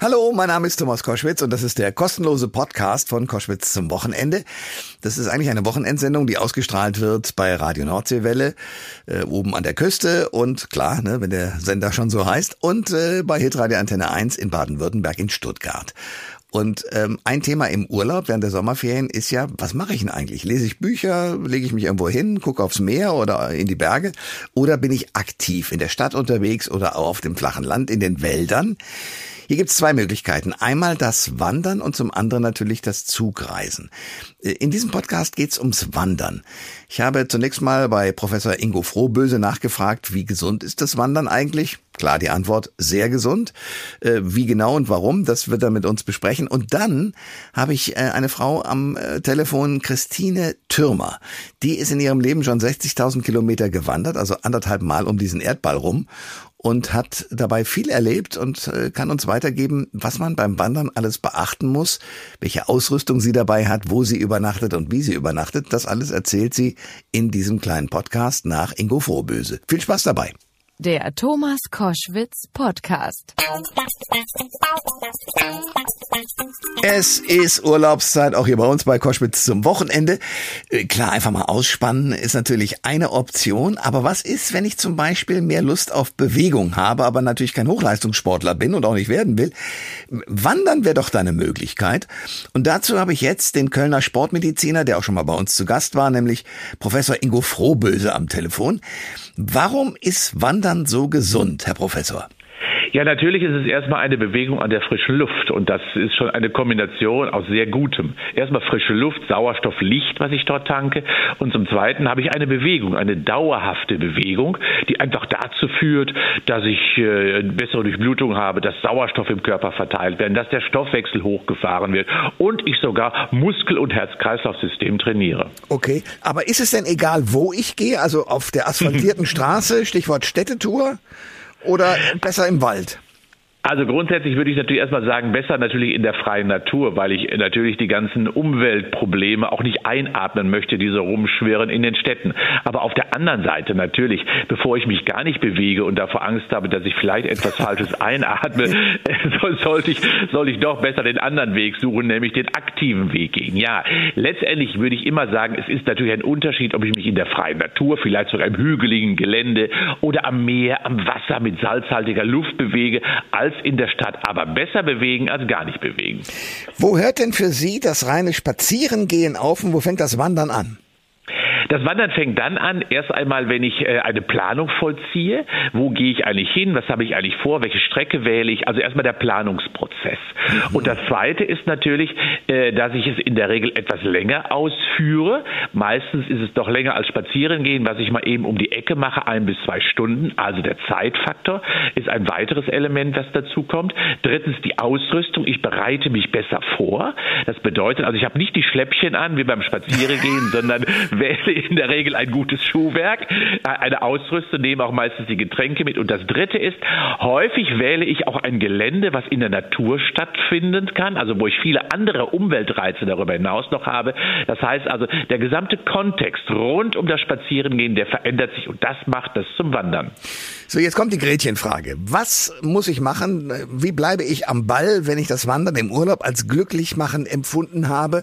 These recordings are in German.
Hallo, mein Name ist Thomas Koschwitz und das ist der kostenlose Podcast von Koschwitz zum Wochenende. Das ist eigentlich eine Wochenendsendung, die ausgestrahlt wird bei Radio Nordseewelle, äh, oben an der Küste und klar, ne, wenn der Sender schon so heißt, und äh, bei Hitradio Antenne 1 in Baden-Württemberg in Stuttgart. Und ähm, ein Thema im Urlaub während der Sommerferien ist ja, was mache ich denn eigentlich? Lese ich Bücher, lege ich mich irgendwo hin, gucke aufs Meer oder in die Berge? Oder bin ich aktiv in der Stadt unterwegs oder auf dem flachen Land, in den Wäldern? Hier gibt es zwei Möglichkeiten. Einmal das Wandern und zum anderen natürlich das Zugreisen. Äh, in diesem Podcast geht es ums Wandern. Ich habe zunächst mal bei Professor Ingo Frohböse nachgefragt, wie gesund ist das Wandern eigentlich? Klar, die Antwort sehr gesund. Äh, wie genau und warum, das wird er mit uns besprechen. Und dann habe ich äh, eine Frau am Telefon, Christine Türmer. Die ist in ihrem Leben schon 60.000 Kilometer gewandert, also anderthalb Mal um diesen Erdball rum und hat dabei viel erlebt und äh, kann uns weitergeben, was man beim Wandern alles beachten muss, welche Ausrüstung sie dabei hat, wo sie übernachtet und wie sie übernachtet. Das alles erzählt sie in diesem kleinen Podcast nach Ingo Vorböse. Viel Spaß dabei. Der Thomas Koschwitz Podcast. Es ist Urlaubszeit, auch hier bei uns bei Koschwitz zum Wochenende. Äh, klar, einfach mal ausspannen ist natürlich eine Option. Aber was ist, wenn ich zum Beispiel mehr Lust auf Bewegung habe, aber natürlich kein Hochleistungssportler bin und auch nicht werden will? Wandern wäre doch da eine Möglichkeit. Und dazu habe ich jetzt den Kölner Sportmediziner, der auch schon mal bei uns zu Gast war, nämlich Professor Ingo Frohböse am Telefon. Warum ist Wandern so gesund, Herr Professor? Ja, natürlich ist es erstmal eine Bewegung an der frischen Luft und das ist schon eine Kombination aus sehr Gutem. Erstmal frische Luft, Sauerstoff, Licht, was ich dort tanke und zum Zweiten habe ich eine Bewegung, eine dauerhafte Bewegung, die einfach dazu führt, dass ich äh, bessere Durchblutung habe, dass Sauerstoff im Körper verteilt werden, dass der Stoffwechsel hochgefahren wird und ich sogar Muskel- und Herz-Kreislauf-System trainiere. Okay, aber ist es denn egal, wo ich gehe, also auf der asphaltierten Straße, Stichwort Städtetour? Oder besser im Wald? Also grundsätzlich würde ich natürlich erstmal sagen, besser natürlich in der freien Natur, weil ich natürlich die ganzen Umweltprobleme auch nicht einatmen möchte, die so rumschwirren in den Städten. Aber auf der anderen Seite natürlich, bevor ich mich gar nicht bewege und davor Angst habe, dass ich vielleicht etwas Falsches einatme, soll, sollte ich, soll ich doch besser den anderen Weg suchen, nämlich den aktiven Weg gehen. Ja, letztendlich würde ich immer sagen, es ist natürlich ein Unterschied, ob ich mich in der freien Natur, vielleicht sogar im hügeligen Gelände oder am Meer, am Wasser mit salzhaltiger Luft bewege, als in der Stadt, aber besser bewegen als gar nicht bewegen. Wo hört denn für Sie das reine Spazierengehen auf und wo fängt das Wandern an? Das Wandern fängt dann an, erst einmal, wenn ich äh, eine Planung vollziehe. Wo gehe ich eigentlich hin? Was habe ich eigentlich vor? Welche Strecke wähle ich? Also erstmal der Planungsprozess. Mhm. Und das Zweite ist natürlich, äh, dass ich es in der Regel etwas länger ausführe. Meistens ist es doch länger als spazieren gehen, was ich mal eben um die Ecke mache, ein bis zwei Stunden. Also der Zeitfaktor ist ein weiteres Element, das dazu kommt. Drittens die Ausrüstung. Ich bereite mich besser vor. Das bedeutet, also ich habe nicht die Schläppchen an wie beim Spazierengehen, sondern wähle in der Regel ein gutes Schuhwerk, äh, eine Ausrüstung, nehmen auch meistens die Getränke mit. Und das Dritte ist, häufig wähle ich auch ein Gelände, was in der Natur stattfinden kann, also wo ich viele andere Umweltreize darüber hinaus noch habe. Das heißt also, der gesamte Kontext rund um das Spazierengehen, der verändert sich und das macht das zum Wandern. So, jetzt kommt die Gretchenfrage. Was muss ich machen? Wie bleibe ich am Ball, wenn ich das Wandern im Urlaub als glücklich machen empfunden habe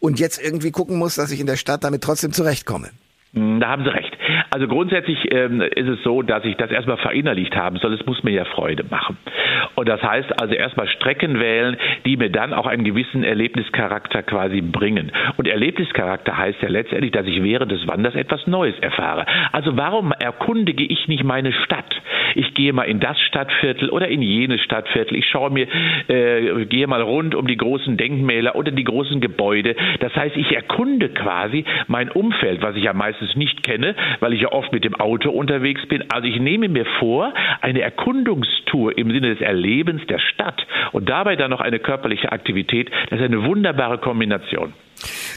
und jetzt irgendwie gucken muss, dass ich in der Stadt damit trotzdem zurechtkomme? Hm, da haben Sie recht. Also grundsätzlich ähm, ist es so, dass ich das erstmal verinnerlicht haben soll. Es muss mir ja Freude machen. Und das heißt also erstmal Strecken wählen, die mir dann auch einen gewissen Erlebnischarakter quasi bringen. Und Erlebnischarakter heißt ja letztendlich, dass ich während des Wanders etwas Neues erfahre. Also warum erkundige ich nicht meine Stadt? Ich gehe mal in das Stadtviertel oder in jenes Stadtviertel. Ich schaue mir, äh, gehe mal rund um die großen Denkmäler oder die großen Gebäude. Das heißt, ich erkunde quasi mein Umfeld, was ich ja meistens nicht kenne, weil ich ja oft mit dem Auto unterwegs bin. Also ich nehme mir vor, eine Erkundungstour im Sinne des Erlebens der Stadt und dabei dann noch eine körperliche Aktivität, das ist eine wunderbare Kombination.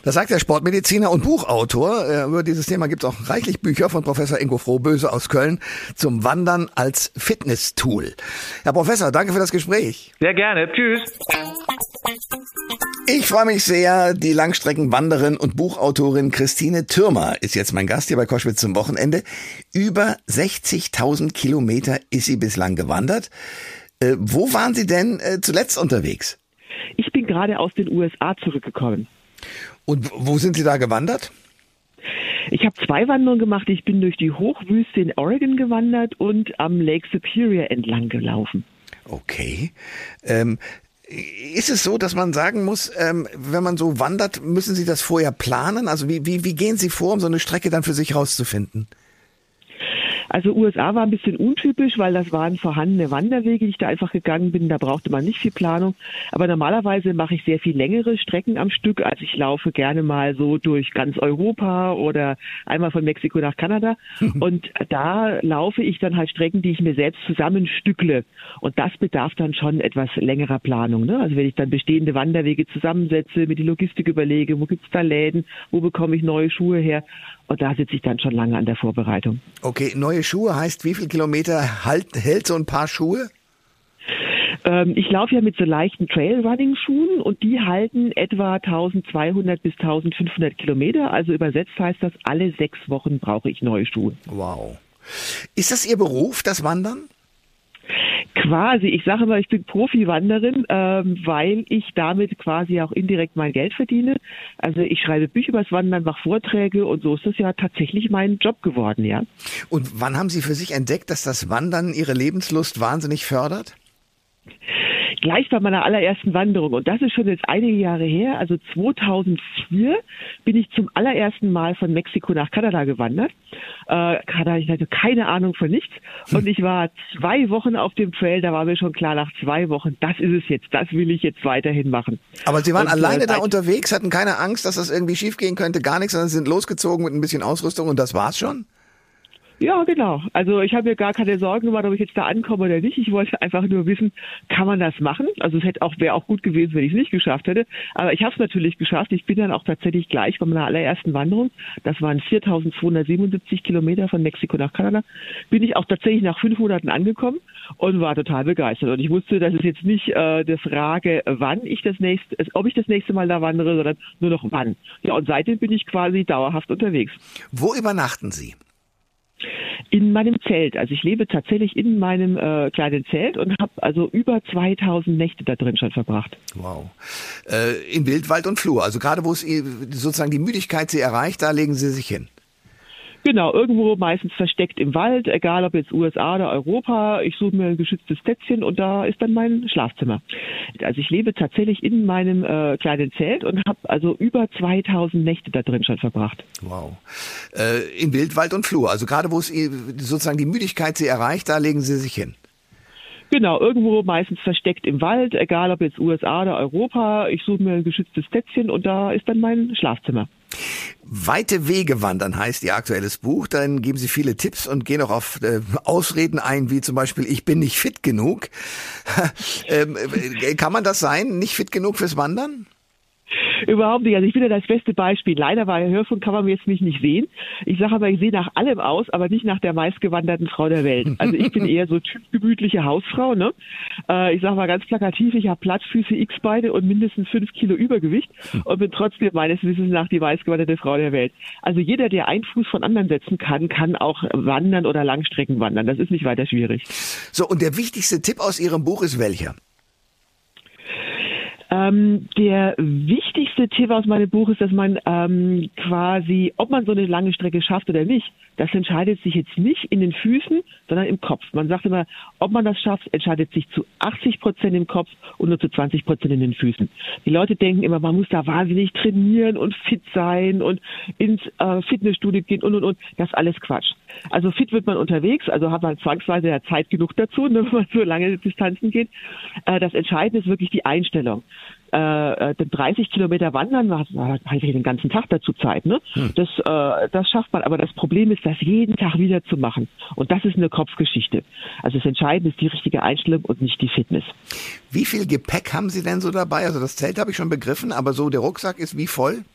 Das sagt der Sportmediziner und Buchautor. Äh, über dieses Thema gibt es auch reichlich Bücher von Professor Ingo Frohböse aus Köln zum Wandern als Fitnesstool. Herr Professor, danke für das Gespräch. Sehr gerne. Tschüss. Ich freue mich sehr. Die Langstreckenwanderin und Buchautorin Christine Türmer ist jetzt mein Gast hier bei Koschwitz zum Wochenende. Über 60.000 Kilometer ist sie bislang gewandert. Äh, wo waren Sie denn äh, zuletzt unterwegs? Ich bin gerade aus den USA zurückgekommen. Und wo sind Sie da gewandert? Ich habe zwei Wanderungen gemacht. Ich bin durch die Hochwüste in Oregon gewandert und am Lake Superior entlang gelaufen. Okay. Ähm, ist es so, dass man sagen muss, ähm, wenn man so wandert, müssen Sie das vorher planen? Also wie, wie, wie gehen Sie vor, um so eine Strecke dann für sich rauszufinden? Also USA war ein bisschen untypisch, weil das waren vorhandene Wanderwege, die ich da einfach gegangen bin. Da brauchte man nicht viel Planung. Aber normalerweise mache ich sehr viel längere Strecken am Stück. Also ich laufe gerne mal so durch ganz Europa oder einmal von Mexiko nach Kanada. Und da laufe ich dann halt Strecken, die ich mir selbst zusammenstückle. Und das bedarf dann schon etwas längerer Planung. Ne? Also wenn ich dann bestehende Wanderwege zusammensetze, mir die Logistik überlege, wo gibt's da Läden, wo bekomme ich neue Schuhe her. Und da sitze ich dann schon lange an der Vorbereitung. Okay, neue Schuhe heißt, wie viel Kilometer halt, hält so ein paar Schuhe? Ähm, ich laufe ja mit so leichten Trailrunning-Schuhen und die halten etwa 1200 bis 1500 Kilometer. Also übersetzt heißt das, alle sechs Wochen brauche ich neue Schuhe. Wow. Ist das Ihr Beruf, das Wandern? Quasi, ich sage immer, ich bin Profi-Wanderin, ähm, weil ich damit quasi auch indirekt mein Geld verdiene. Also ich schreibe Bücher über das Wandern, mache Vorträge und so ist das ja tatsächlich mein Job geworden, ja. Und wann haben Sie für sich entdeckt, dass das Wandern Ihre Lebenslust wahnsinnig fördert? Gleich bei meiner allerersten Wanderung. Und das ist schon jetzt einige Jahre her. Also 2004 bin ich zum allerersten Mal von Mexiko nach Kanada gewandert. Äh, Kanada, ich hatte keine Ahnung von nichts. Und ich war zwei Wochen auf dem Trail. Da war mir schon klar, nach zwei Wochen, das ist es jetzt. Das will ich jetzt weiterhin machen. Aber Sie waren Und, alleine äh, da unterwegs, hatten keine Angst, dass das irgendwie schiefgehen könnte, gar nichts, sondern sind losgezogen mit ein bisschen Ausrüstung und das war's schon? Ja, genau. Also ich habe mir gar keine Sorgen gemacht, ob ich jetzt da ankomme oder nicht. Ich wollte einfach nur wissen, kann man das machen? Also es hätte auch wäre auch gut gewesen, wenn ich es nicht geschafft hätte. Aber ich habe es natürlich geschafft. Ich bin dann auch tatsächlich gleich bei meiner allerersten Wanderung. Das waren 4.277 Kilometer von Mexiko nach Kanada. Bin ich auch tatsächlich nach fünf Monaten angekommen und war total begeistert. Und ich wusste, dass es jetzt nicht äh, die Frage, wann ich das nächste, ob ich das nächste Mal da wandere, sondern nur noch wann. Ja, und seitdem bin ich quasi dauerhaft unterwegs. Wo übernachten Sie? In meinem Zelt. Also ich lebe tatsächlich in meinem äh, kleinen Zelt und habe also über 2000 Nächte da drin schon verbracht. Wow. Äh, in Wildwald und Flur. Also gerade wo es ihr- sozusagen die Müdigkeit Sie erreicht, da legen Sie sich hin. Genau, irgendwo meistens versteckt im Wald, egal ob jetzt USA oder Europa. Ich suche mir ein geschütztes Plätzchen und da ist dann mein Schlafzimmer. Also ich lebe tatsächlich in meinem äh, kleinen Zelt und habe also über 2000 Nächte da drin schon verbracht. Wow. Äh, in Wildwald und Flur. Also gerade wo es sozusagen die Müdigkeit Sie erreicht, da legen Sie sich hin. Genau, irgendwo meistens versteckt im Wald, egal ob jetzt USA oder Europa. Ich suche mir ein geschütztes Plätzchen und da ist dann mein Schlafzimmer. Weite Wege wandern heißt Ihr aktuelles Buch. Dann geben Sie viele Tipps und gehen auch auf äh, Ausreden ein, wie zum Beispiel, ich bin nicht fit genug. ähm, äh, kann man das sein? Nicht fit genug fürs Wandern? Überhaupt nicht. Also ich bin ja das beste Beispiel. Leider bei Hörfunk kann man jetzt mich nicht sehen. Ich sage aber, ich sehe nach allem aus, aber nicht nach der meistgewanderten Frau der Welt. Also ich bin eher so typ gemütliche Hausfrau. Ne? Äh, ich sage mal ganz plakativ, ich habe Plattfüße X-Beine und mindestens fünf Kilo Übergewicht und bin trotzdem meines Wissens nach die meistgewanderte Frau der Welt. Also jeder, der einen Fuß von anderen setzen kann, kann auch wandern oder Langstrecken wandern. Das ist nicht weiter schwierig. So, und der wichtigste Tipp aus Ihrem Buch ist welcher? Ähm, der wichtigste Tipp aus meinem Buch ist, dass man ähm, quasi, ob man so eine lange Strecke schafft oder nicht, das entscheidet sich jetzt nicht in den Füßen, sondern im Kopf. Man sagt immer, ob man das schafft, entscheidet sich zu 80 Prozent im Kopf und nur zu 20 Prozent in den Füßen. Die Leute denken immer, man muss da wahnsinnig trainieren und fit sein und ins äh, Fitnessstudio gehen und und und. Das ist alles Quatsch. Also fit wird man unterwegs, also hat man zwangsweise ja Zeit genug dazu, wenn man so lange Distanzen geht. Äh, das Entscheidende ist wirklich die Einstellung äh, äh, 30 Kilometer wandern, da hat man den ganzen Tag dazu Zeit. Ne? Das, äh, das schafft man. Aber das Problem ist, das jeden Tag wieder zu machen. Und das ist eine Kopfgeschichte. Also das Entscheidende ist die richtige Einstellung und nicht die Fitness. Wie viel Gepäck haben Sie denn so dabei? Also das Zelt habe ich schon begriffen, aber so der Rucksack ist wie voll?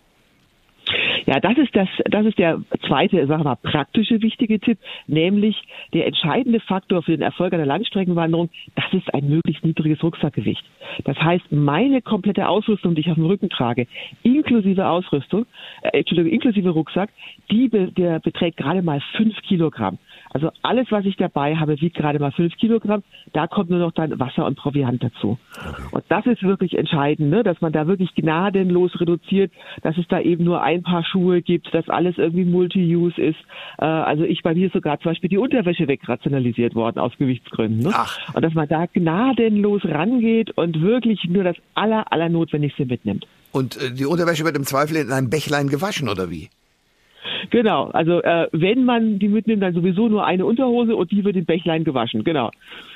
Ja, das ist das, das ist der zweite, sagen wir mal, praktische wichtige Tipp, nämlich der entscheidende Faktor für den Erfolg einer Langstreckenwanderung, das ist ein möglichst niedriges Rucksackgewicht. Das heißt, meine komplette Ausrüstung, die ich auf dem Rücken trage, inklusive Ausrüstung, äh, Entschuldigung, inklusive Rucksack, die der beträgt gerade mal fünf Kilogramm. Also alles, was ich dabei habe, wiegt gerade mal fünf Kilogramm. Da kommt nur noch dann Wasser und Proviant dazu. Okay. Und das ist wirklich entscheidend, ne? dass man da wirklich gnadenlos reduziert, dass es da eben nur ein paar Schuhe gibt, dass alles irgendwie Multi-Use ist. Äh, also ich bei mir ist sogar zum Beispiel die Unterwäsche wegrationalisiert worden aus Gewichtsgründen. Ne? Ach. Und dass man da gnadenlos rangeht und wirklich nur das aller, aller Notwendigste mitnimmt. Und äh, die Unterwäsche wird im Zweifel in einem Bächlein gewaschen, oder wie? Genau, also äh, wenn man die mitnimmt, dann sowieso nur eine Unterhose und die wird im Bächlein gewaschen, genau.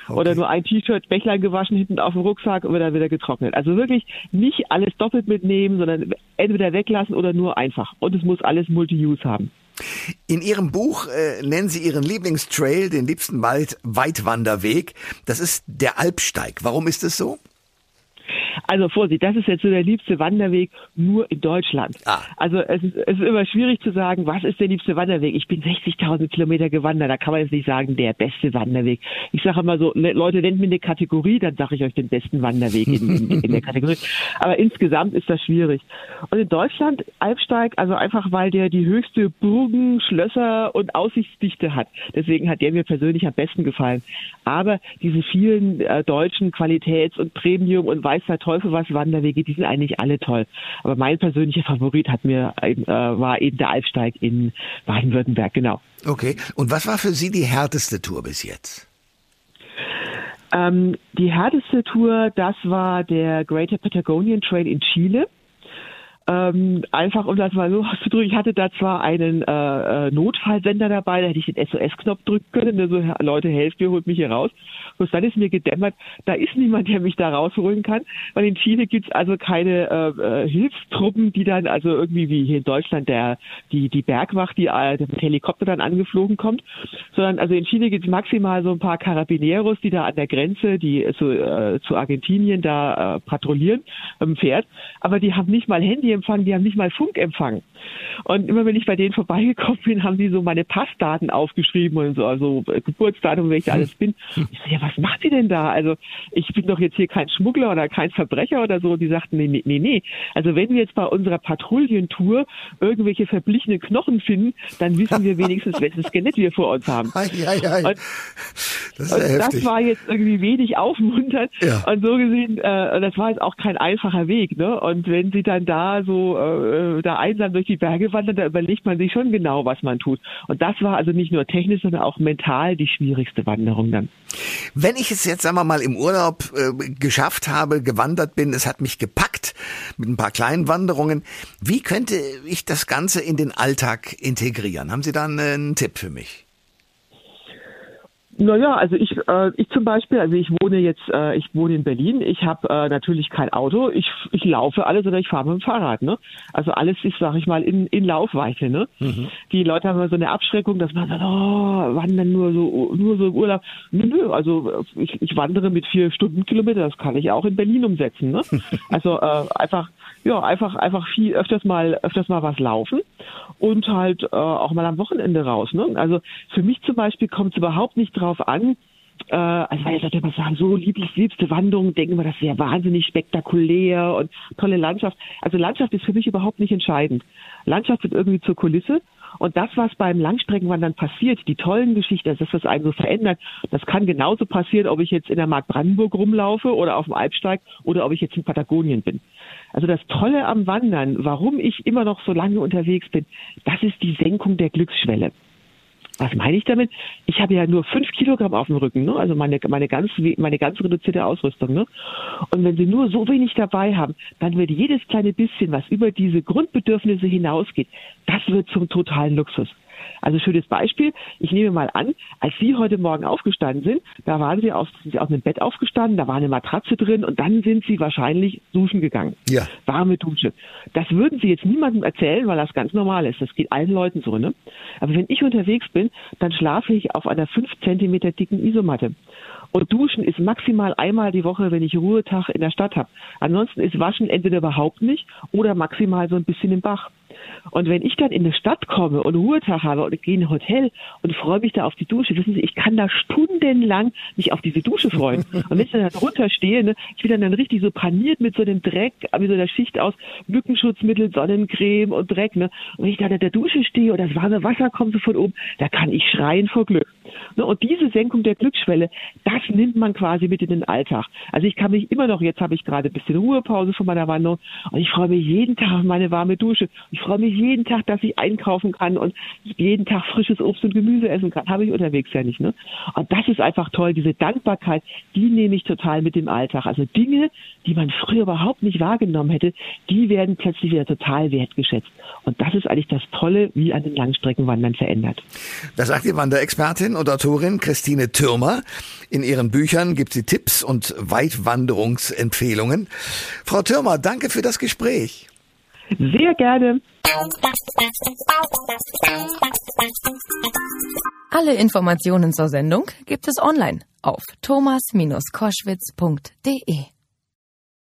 Okay. Oder nur ein T-Shirt, Bächlein gewaschen, hinten auf dem Rucksack und wird dann wieder getrocknet. Also wirklich nicht alles doppelt mitnehmen, sondern entweder weglassen oder nur einfach. Und es muss alles Multi-Use haben. In Ihrem Buch äh, nennen Sie Ihren Lieblingstrail, den liebsten Wald Weitwanderweg. Das ist der Alpsteig. Warum ist es so? Also Vorsicht, das ist jetzt so der liebste Wanderweg nur in Deutschland. Ah. Also es ist, es ist immer schwierig zu sagen, was ist der liebste Wanderweg? Ich bin 60.000 Kilometer gewandert, da kann man jetzt nicht sagen, der beste Wanderweg. Ich sage immer so, Leute, nennt mir eine Kategorie, dann sage ich euch den besten Wanderweg in, in, in der Kategorie. Aber insgesamt ist das schwierig. Und in Deutschland, Alpsteig, also einfach, weil der die höchste Burgen, Schlösser und Aussichtsdichte hat. Deswegen hat der mir persönlich am besten gefallen. Aber diese vielen äh, deutschen Qualitäts- und Premium- und Weißer Teufel was Wanderwege, die sind eigentlich alle toll. Aber mein persönlicher Favorit hat mir äh, war eben der Alpsteig in Baden-Württemberg, genau. Okay. Und was war für Sie die härteste Tour bis jetzt? Ähm, die härteste Tour, das war der Greater Patagonian Trail in Chile. Ähm, einfach um das mal so auszudrücken, ich hatte da zwar einen äh, äh Notfallsender dabei, da hätte ich den SOS-Knopf drücken können, der so, Leute, helft mir, holt mich hier raus. Bloß dann ist mir gedämmert, da ist niemand, der mich da rausholen kann, weil in Chile gibt's also keine äh, äh, Hilfstruppen, die dann also irgendwie wie hier in Deutschland der die die Bergwacht, die äh, mit Helikopter dann angeflogen kommt, sondern also in Chile gibt's maximal so ein paar Carabineros, die da an der Grenze, die zu, äh, zu Argentinien da äh, patrouillieren im Pferd, aber die haben nicht mal Handyempfang, die haben nicht mal Funkempfang. Und immer wenn ich bei denen vorbeigekommen bin, haben die so meine Passdaten aufgeschrieben und so, also Geburtsdatum, wer ich alles bin. Ich so, ja, was macht sie denn da? Also ich bin doch jetzt hier kein Schmuggler oder kein Verbrecher oder so. Die sagten, nee, nee, nee. Also wenn wir jetzt bei unserer Patrouillentour irgendwelche verblichenen Knochen finden, dann wissen wir wenigstens, welches Skelett wir vor uns haben. Ei, ei, ei. Und, das, und das, war jetzt irgendwie wenig aufmunternd. Ja. Und so gesehen, äh, das war jetzt auch kein einfacher Weg. Ne? Und wenn sie dann da so äh, da einsam durch die Berge wandern, da überlegt man sich schon genau, was man tut. Und das war also nicht nur technisch, sondern auch mental die schwierigste Wanderung dann. Wenn ich es jetzt, sagen wir mal, im Urlaub äh, geschafft habe, gewandert bin, es hat mich gepackt mit ein paar kleinen Wanderungen, wie könnte ich das Ganze in den Alltag integrieren? Haben Sie da einen Tipp für mich? Naja, also ich, äh, ich zum Beispiel, also ich wohne jetzt, äh, ich wohne in Berlin. Ich habe äh, natürlich kein Auto. Ich, ich laufe alles oder ich fahre mit dem Fahrrad. Ne? Also alles ist, sag ich mal, in, in Laufweite. Ne? Mhm. Die Leute haben immer so eine Abschreckung, dass man sagt, oh, wandern nur so, nur so im Urlaub. Nö, nö, also ich, ich wandere mit vier Stundenkilometer. Das kann ich auch in Berlin umsetzen. Ne? Also äh, einfach, ja, einfach, einfach viel öfters mal, öfters mal was laufen und halt äh, auch mal am Wochenende raus. Ne? Also für mich zum Beispiel kommt es überhaupt nicht drauf an, äh, also weil Leute immer sagen, so lieblich, liebste Wanderung, denken wir, das wäre wahnsinnig spektakulär und tolle Landschaft. Also Landschaft ist für mich überhaupt nicht entscheidend. Landschaft wird irgendwie zur Kulisse und das, was beim Langstreckenwandern passiert, die tollen Geschichten, also das, was einen so verändert, das kann genauso passieren, ob ich jetzt in der Mark Brandenburg rumlaufe oder auf dem Alpsteig oder ob ich jetzt in Patagonien bin. Also das Tolle am Wandern, warum ich immer noch so lange unterwegs bin, das ist die Senkung der Glücksschwelle. Was meine ich damit? Ich habe ja nur fünf Kilogramm auf dem Rücken, ne? also meine, meine, ganz, meine ganz reduzierte Ausrüstung. Ne? Und wenn Sie nur so wenig dabei haben, dann wird jedes kleine bisschen, was über diese Grundbedürfnisse hinausgeht, das wird zum totalen Luxus. Also schönes Beispiel. Ich nehme mal an, als Sie heute Morgen aufgestanden sind, da waren Sie aus, sind Sie aus einem Bett aufgestanden, da war eine Matratze drin und dann sind Sie wahrscheinlich duschen gegangen. Ja. Warme Dusche. Das würden Sie jetzt niemandem erzählen, weil das ganz normal ist. Das geht allen Leuten so, ne? Aber wenn ich unterwegs bin, dann schlafe ich auf einer fünf Zentimeter dicken Isomatte. Und Duschen ist maximal einmal die Woche, wenn ich Ruhetag in der Stadt habe. Ansonsten ist Waschen entweder überhaupt nicht oder maximal so ein bisschen im Bach. Und wenn ich dann in eine Stadt komme und Ruhetag habe und gehe in ein Hotel und freue mich da auf die Dusche, wissen Sie, ich kann da stundenlang mich auf diese Dusche freuen. Und wenn ich dann runterstehe, ne, ich bin dann, dann richtig so paniert mit so dem Dreck, mit so einer Schicht aus Mückenschutzmittel, Sonnencreme und Dreck. Ne? Und wenn ich da in der Dusche stehe und das warme Wasser kommt so von oben, da kann ich schreien vor Glück. Ne? Und diese Senkung der Glücksschwelle, das nimmt man quasi mit in den Alltag. Also ich kann mich immer noch, jetzt habe ich gerade ein bisschen Ruhepause von meiner Wanderung und ich freue mich jeden Tag auf meine warme Dusche. Ich freue mich jeden Tag, dass ich einkaufen kann und jeden Tag frisches Obst und Gemüse essen kann. Habe ich unterwegs ja nicht. Ne? Und das ist einfach toll. Diese Dankbarkeit, die nehme ich total mit im Alltag. Also Dinge, die man früher überhaupt nicht wahrgenommen hätte, die werden plötzlich wieder total wertgeschätzt. Und das ist eigentlich das Tolle, wie an den Langstreckenwandern verändert. Das sagt die Wanderexpertin und Autorin Christine Türmer. In ihren Büchern gibt sie Tipps und Weitwanderungsempfehlungen. Frau Türmer, danke für das Gespräch. Sehr gerne. Alle Informationen zur Sendung gibt es online auf thomas-koschwitz.de.